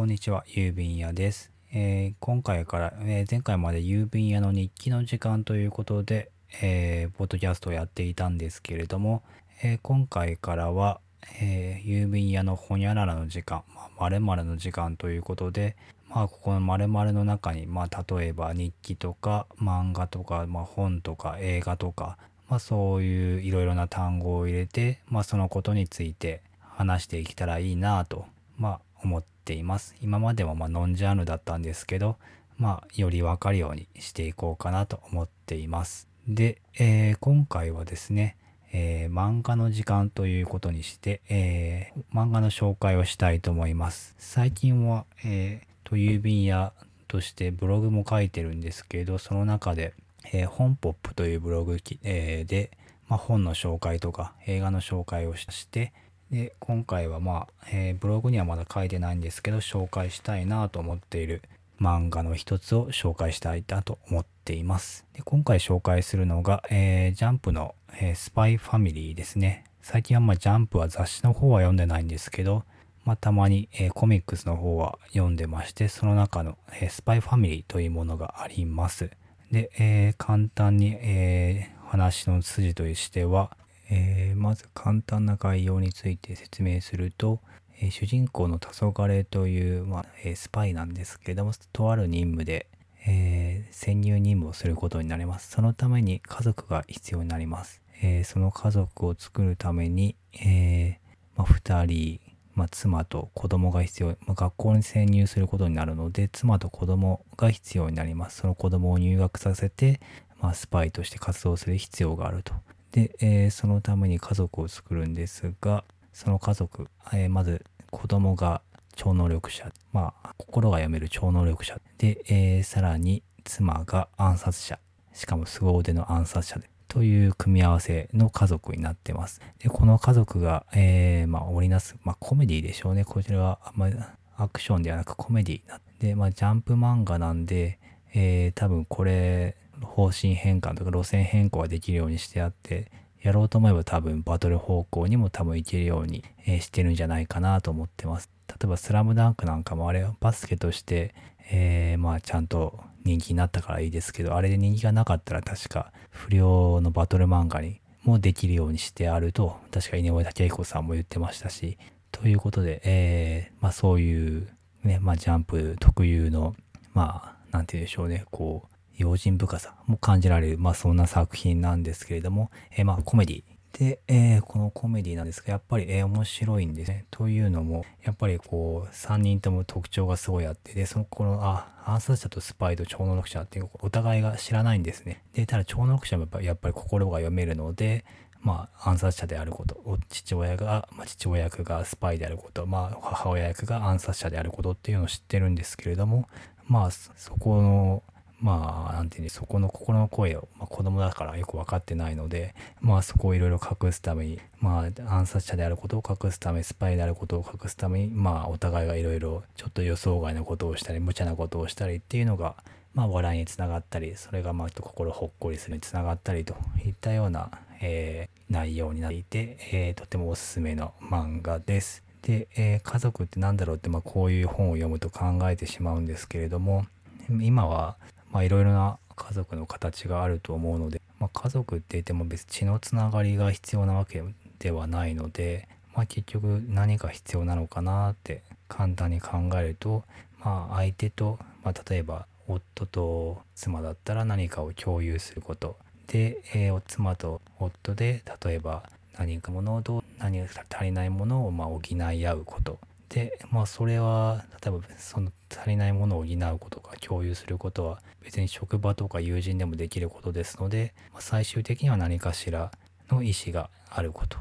こんにちは、郵便屋です。えー今回から、えー前回まで郵便屋の日記の時間ということで、えーポッドキャストをやっていたんですけれども、えー今回からは、え郵便屋のほにゃららの時間、まあ、〇〇の時間ということで、まあ、ここの〇〇の中に、まあ、例えば日記とか漫画とか、まあ、本とか映画とか、まあ、そういういろいろな単語を入れて、まあ、そのことについて話していけたらいいなと、まあ、思っています。今までもまノンジャンルだったんですけど、まあ、よりわかるようにしていこうかなと思っています。で、えー今回はですね、えー漫画の時間ということにして、えー漫画の紹介をしたいと思います。最近は、えーと郵便屋としてブログも書いてるんですけど、その中で、えー本ポップというブログ、えーで、まあ、本の紹介とか映画の紹介をして、で、今回はまあ、えーブログにはまだ書いてないんですけど、紹介したいなと思っている漫画の一つを紹介したいなと思っています。で今回紹介するのが、えージャンプの、えースパイファミリーですね。最近あんまジャンプは雑誌の方は読んでないんですけど、まあ、たまに、えーコミックスの方は読んでまして、その中の、えースパイファミリーというものがあります。で、えー簡単に、え話の筋としては、えーまず簡単な概要について説明すると、えー主人公の黄昏という、まあえースパイなんですけれどもとある任務で、え潜入任務をすることになります。そのために家族が必要になります、えその家族を作るために、えまあ、2人、まあ、妻と子供が必要、まあ、学校に潜入することになるので妻と子供が必要になります。その子供を入学させて、まあ、スパイとして活動する必要があると。で、えーそのために家族を作るんですがその家族、えーまず子供が超能力者まあ心が読める超能力者。で、えーさらに妻が暗殺者。しかも凄腕の暗殺者で。という組み合わせの家族になってます。でこの家族が、えーまあ、織りなす、まあ、コメディでしょうね。こちらはあまアクションではなくコメディなで、まあ、ジャンプ漫画なんで、えー多分これ方針変換とか路線変更ができるようにしてあってやろうと思えば多分バトル方向にも多分いけるように、してるんじゃないかなと思ってます。例えばスラムダンクなんかもあれバスケとして、えーまあちゃんと人気になったからいいですけど、あれで人気がなかったら確か不良のバトル漫画にもできるようにしてあると、確か井上武彦さんも言ってましたし、ということで、えーまあそういうね、まあジャンプ特有の、まあなんて言うんでしょうね、こう、用心深さも感じられる、まあそんな作品なんですけれども、えーまあコメディ。で、えーこのコメディなんですが、やっぱり、えー面白いんですね。というのも、やっぱりこう、3人とも特徴がすごいあって、で、その、この、あ、暗殺者とスパイと超能力者っていう、お互いが知らないんですね。で、ただ超能力者もやっぱりやっぱり心が読めるので、まあ、暗殺者であること、お父親が、まあ、父親役がスパイであること、まあ、母親役が暗殺者であることっていうのを知ってるんですけれども、まあ、そこの、まあ、なんていう、そこの心の声を、まあ、子供だからよく分かってないので、まあ、そこをいろいろ隠すために、まあ、暗殺者であることを隠すため、スパイであることを隠すために、まあ、お互いがいろいろ、ちょっと予想外のことをしたり、無茶なことをしたりっていうのが、まあ、笑いにつながったり、それが、まあ、心ほっこりするにつながったりといったような、えー内容になっていて、えーとてもおすすめの漫画です。で、えー家族って何だろうって、まあ、こういう本を読むと考えてしまうんですけれども、今は、まあ、いろいろな家族の形があると思うので、まあ、家族って言っても別に血のつながりが必要なわけではないので、まあ、結局何が必要なのかなって簡単に考えると、まあ、相手と、まあ、例えば夫と妻だったら何かを共有すること。で、えー妻と夫で例えば何かものをどう何か足りないものをま補い合うこと。でまあそれは例えばその足りないものを補うことか共有することは別に職場とか友人でもできることですので、まあ最終的には何かしらの意思があること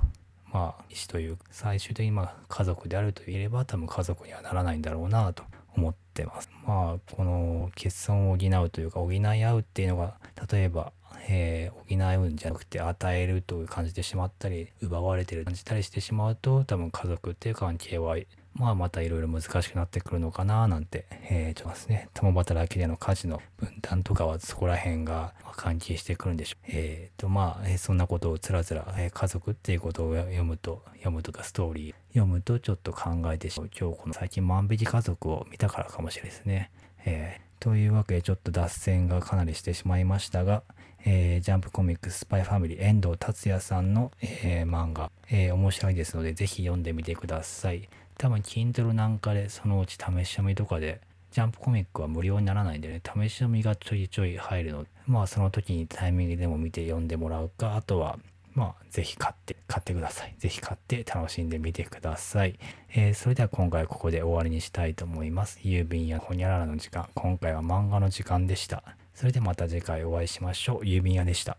まあ意思という最終的にまあ家族であると言えば多分家族にはならないんだろうなと思ってます。まあこの欠損を補うというか補い合うっていうのが例えば、えー補うんじゃなくて与えるという感じてしまったり奪われてる感じたりしてしまうと多分家族っていう関係はまあまたいろいろ難しくなってくるのかななんて、えー、ちょっとですね、共働きでの家事の分担とかはそこら辺が関係してくるんでしょう。えっ、ー、とまあ、えー、そんなことをつらつら、えー、家族っていうことを読むと、読むとかストーリー読むとちょっと考えてしまう。今日この最近万引き家族を見たからかもしれないですね。えー、というわけでちょっと脱線がかなりしてしまいましたが、えー、ジャンプコミックスパイファミリー遠藤達也さんの、えー、漫画、えー、面白いですのでぜひ読んでみてください。多分 Kindle なんかでそのうち試し読みとかでジャンプコミックは無料にならないんでね、試し読みがちょいちょい入るので、まあその時にタイミングでも見て読んでもらうか、あとはまあ、ぜひ買って、買ってください。ぜひ買って楽しんでみてください。えー、それでは今回ここで終わりにしたいと思います。郵便やほにゃららの時間。今回は漫画の時間でした。それではまた次回お会いしましょう。郵便屋でした。